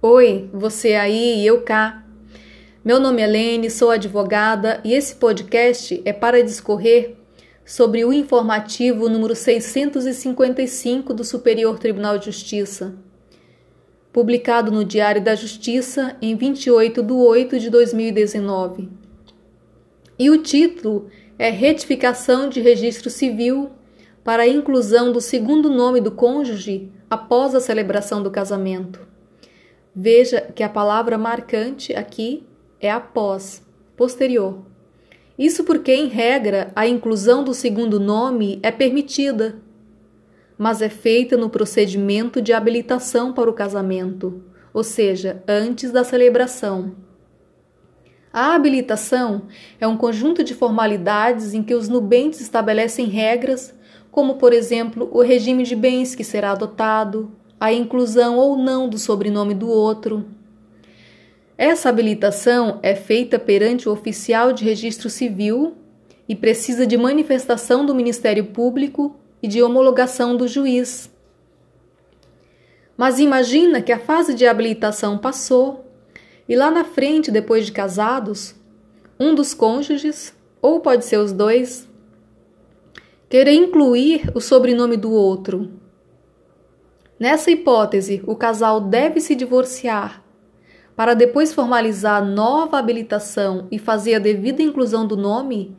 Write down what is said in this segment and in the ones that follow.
Oi, você aí e eu cá. Meu nome é Lene, sou advogada e esse podcast é para discorrer sobre o informativo número 655 do Superior Tribunal de Justiça, publicado no Diário da Justiça em 28 de 8 de 2019. E o título é Retificação de Registro Civil para a inclusão do segundo nome do cônjuge após a celebração do casamento. Veja que a palavra marcante aqui é após, posterior. Isso porque, em regra, a inclusão do segundo nome é permitida, mas é feita no procedimento de habilitação para o casamento, ou seja, antes da celebração. A habilitação é um conjunto de formalidades em que os nubentes estabelecem regras como, por exemplo, o regime de bens que será adotado, a inclusão ou não do sobrenome do outro. Essa habilitação é feita perante o oficial de registro civil e precisa de manifestação do Ministério Público e de homologação do juiz. Mas imagina que a fase de habilitação passou e lá na frente, depois de casados, um dos cônjuges, ou pode ser os dois, querer incluir o sobrenome do outro. Nessa hipótese, o casal deve se divorciar para depois formalizar nova habilitação e fazer a devida inclusão do nome,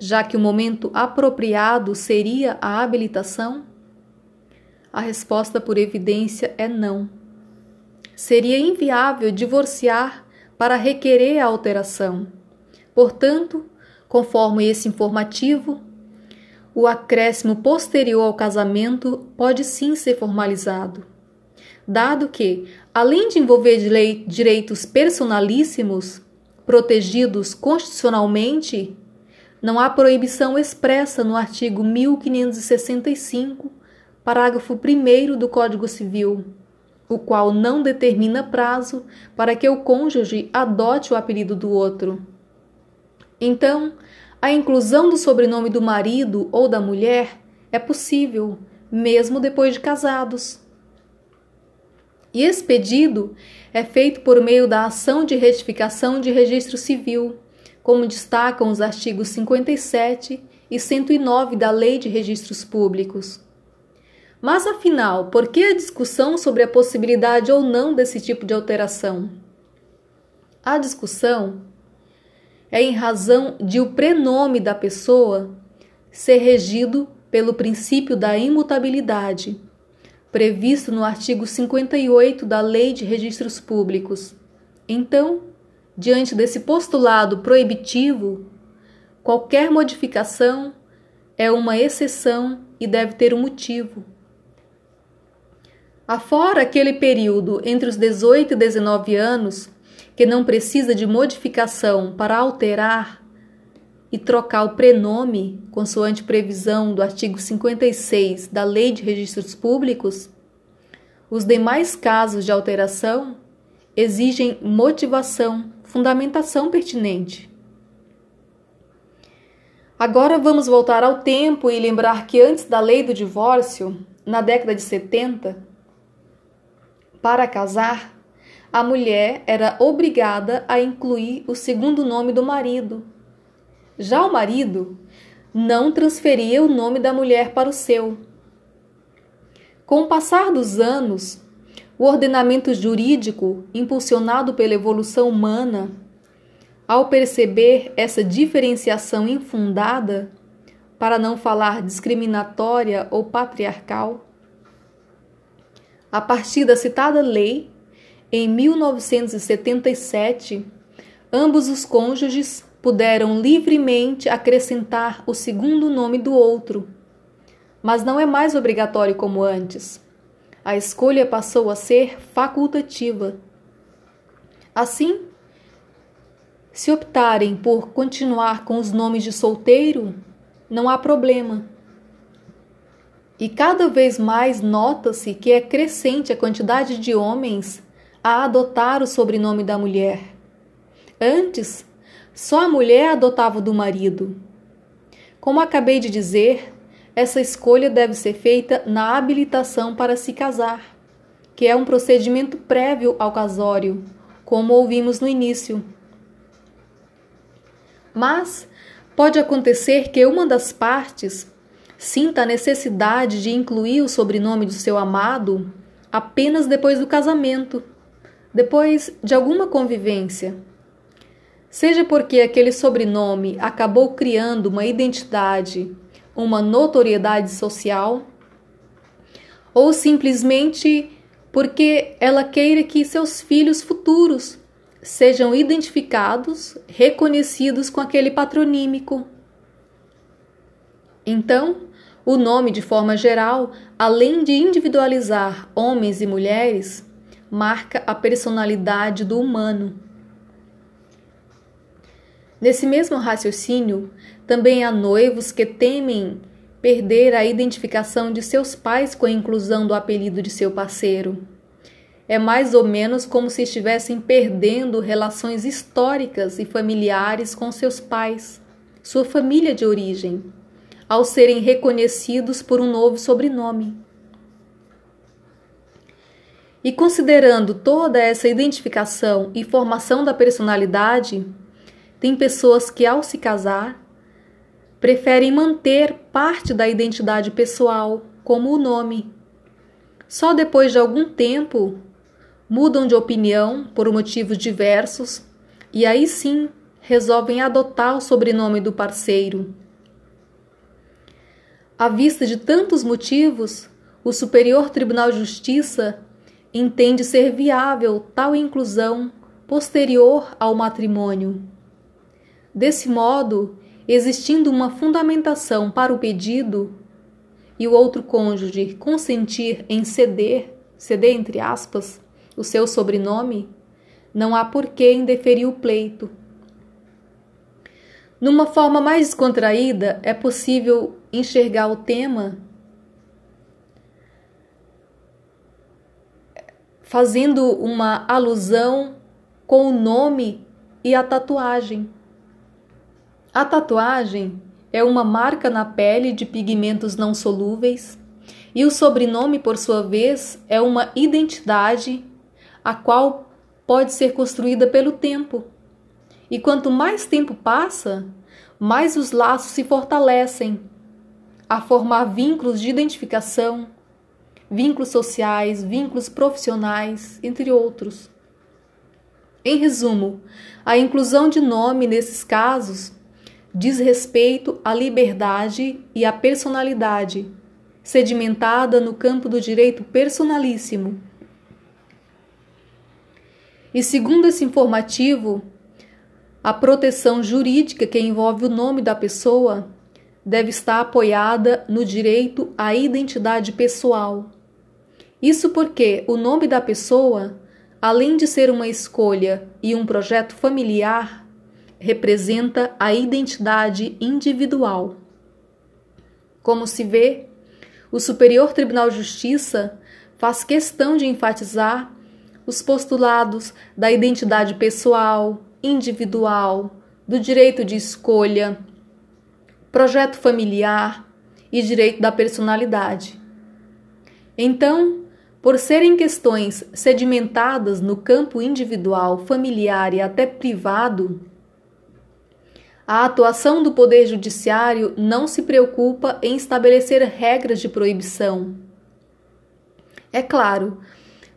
já que o momento apropriado seria a habilitação? A resposta por evidência é não. Seria inviável divorciar para requerer a alteração. Portanto, conforme esse informativo, o acréscimo posterior ao casamento pode sim ser formalizado, dado que, além de envolver direitos personalíssimos protegidos constitucionalmente, não há proibição expressa no artigo 1565, parágrafo 1 do Código Civil, o qual não determina prazo para que o cônjuge adote o apelido do outro. Então, a inclusão do sobrenome do marido ou da mulher é possível, mesmo depois de casados. E esse pedido é feito por meio da ação de retificação de registro civil, como destacam os artigos 57 e 109 da Lei de Registros Públicos. Mas afinal, por que a discussão sobre a possibilidade ou não desse tipo de alteração? A discussão é em razão de o prenome da pessoa ser regido pelo princípio da imutabilidade, previsto no artigo 58 da Lei de Registros Públicos. Então, diante desse postulado proibitivo, qualquer modificação é uma exceção e deve ter um motivo. Afora aquele período entre os 18 e 19 anos, que não precisa de modificação para alterar e trocar o prenome, consoante previsão do artigo 56 da Lei de Registros Públicos, os demais casos de alteração exigem motivação, fundamentação pertinente. Agora vamos voltar ao tempo e lembrar que antes da lei do divórcio, na década de 70, para casar, a mulher era obrigada a incluir o segundo nome do marido. Já o marido não transferia o nome da mulher para o seu. Com o passar dos anos, o ordenamento jurídico, impulsionado pela evolução humana, ao perceber essa diferenciação infundada, para não falar discriminatória ou patriarcal, a partir da citada lei, em 1977, ambos os cônjuges puderam livremente acrescentar o segundo nome do outro, mas não é mais obrigatório como antes. A escolha passou a ser facultativa. Assim, se optarem por continuar com os nomes de solteiro, não há problema. E cada vez mais nota-se que é crescente a quantidade de homens a adotar o sobrenome da mulher. Antes, só a mulher adotava o do marido. Como acabei de dizer, essa escolha deve ser feita na habilitação para se casar, que é um procedimento prévio ao casório, como ouvimos no início. Mas pode acontecer que uma das partes sinta a necessidade de incluir o sobrenome do seu amado apenas depois do casamento, depois de alguma convivência. Seja porque aquele sobrenome acabou criando uma identidade, uma notoriedade social, ou simplesmente porque ela queira que seus filhos futuros sejam identificados, reconhecidos com aquele patronímico. Então, o nome, de forma geral, além de individualizar homens e mulheres, marca a personalidade do humano. Nesse mesmo raciocínio, também há noivos que temem perder a identificação de seus pais com a inclusão do apelido de seu parceiro. É mais ou menos como se estivessem perdendo relações históricas e familiares com seus pais, sua família de origem, ao serem reconhecidos por um novo sobrenome. E considerando toda essa identificação e formação da personalidade, tem pessoas que, ao se casar, preferem manter parte da identidade pessoal, como o nome. Só depois de algum tempo mudam de opinião por motivos diversos e aí sim resolvem adotar o sobrenome do parceiro. À vista de tantos motivos, o Superior Tribunal de Justiça entende ser viável tal inclusão posterior ao matrimônio. Desse modo, existindo uma fundamentação para o pedido e o outro cônjuge consentir em ceder, ceder entre aspas, o seu sobrenome, não há porquê em deferir o pleito. Numa forma mais descontraída, é possível enxergar o tema fazendo uma alusão com o nome e a tatuagem. A tatuagem é uma marca na pele de pigmentos não solúveis, e o sobrenome, por sua vez, é uma identidade a qual pode ser construída pelo tempo. E quanto mais tempo passa, mais os laços se fortalecem, a formar vínculos de identificação, vínculos sociais, vínculos profissionais, entre outros. Em resumo, a inclusão de nome nesses casos diz respeito à liberdade e à personalidade, sedimentada no campo do direito personalíssimo e segundo esse informativo, a proteção jurídica que envolve o nome da pessoa deve estar apoiada no direito à identidade pessoal. Isso porque o nome da pessoa, além de ser uma escolha e um projeto familiar, representa a identidade individual. Como se vê, o Superior Tribunal de Justiça faz questão de enfatizar os postulados da identidade pessoal, individual, do direito de escolha, projeto familiar e direito da personalidade. Então, por serem questões sedimentadas no campo individual, familiar e até privado, a atuação do Poder Judiciário não se preocupa em estabelecer regras de proibição. É claro,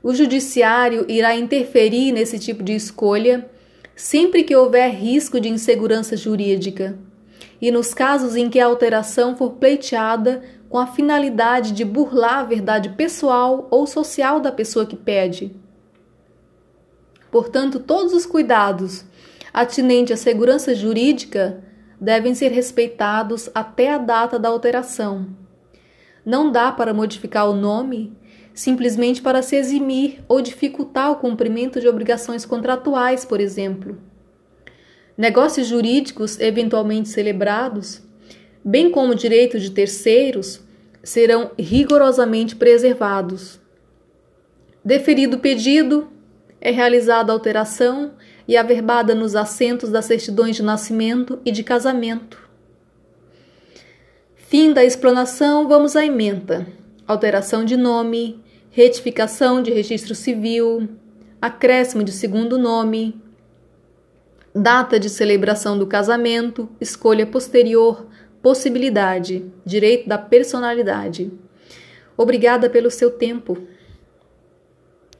o judiciário irá interferir nesse tipo de escolha sempre que houver risco de insegurança jurídica e nos casos em que a alteração for pleiteada com a finalidade de burlar a verdade pessoal ou social da pessoa que pede. Portanto, todos os cuidados atinentes à segurança jurídica devem ser respeitados até a data da alteração. Não dá para modificar o nome simplesmente para se eximir ou dificultar o cumprimento de obrigações contratuais, por exemplo. Negócios jurídicos eventualmente celebrados, bem como direitos de terceiros, serão rigorosamente preservados. Deferido o pedido, é realizada a alteração e averbada nos assentos das certidões de nascimento e de casamento. Fim da explanação, vamos à emenda. Alteração de nome, retificação de registro civil, acréscimo de segundo nome, data de celebração do casamento, escolha posterior, possibilidade, direito da personalidade. Obrigada pelo seu tempo.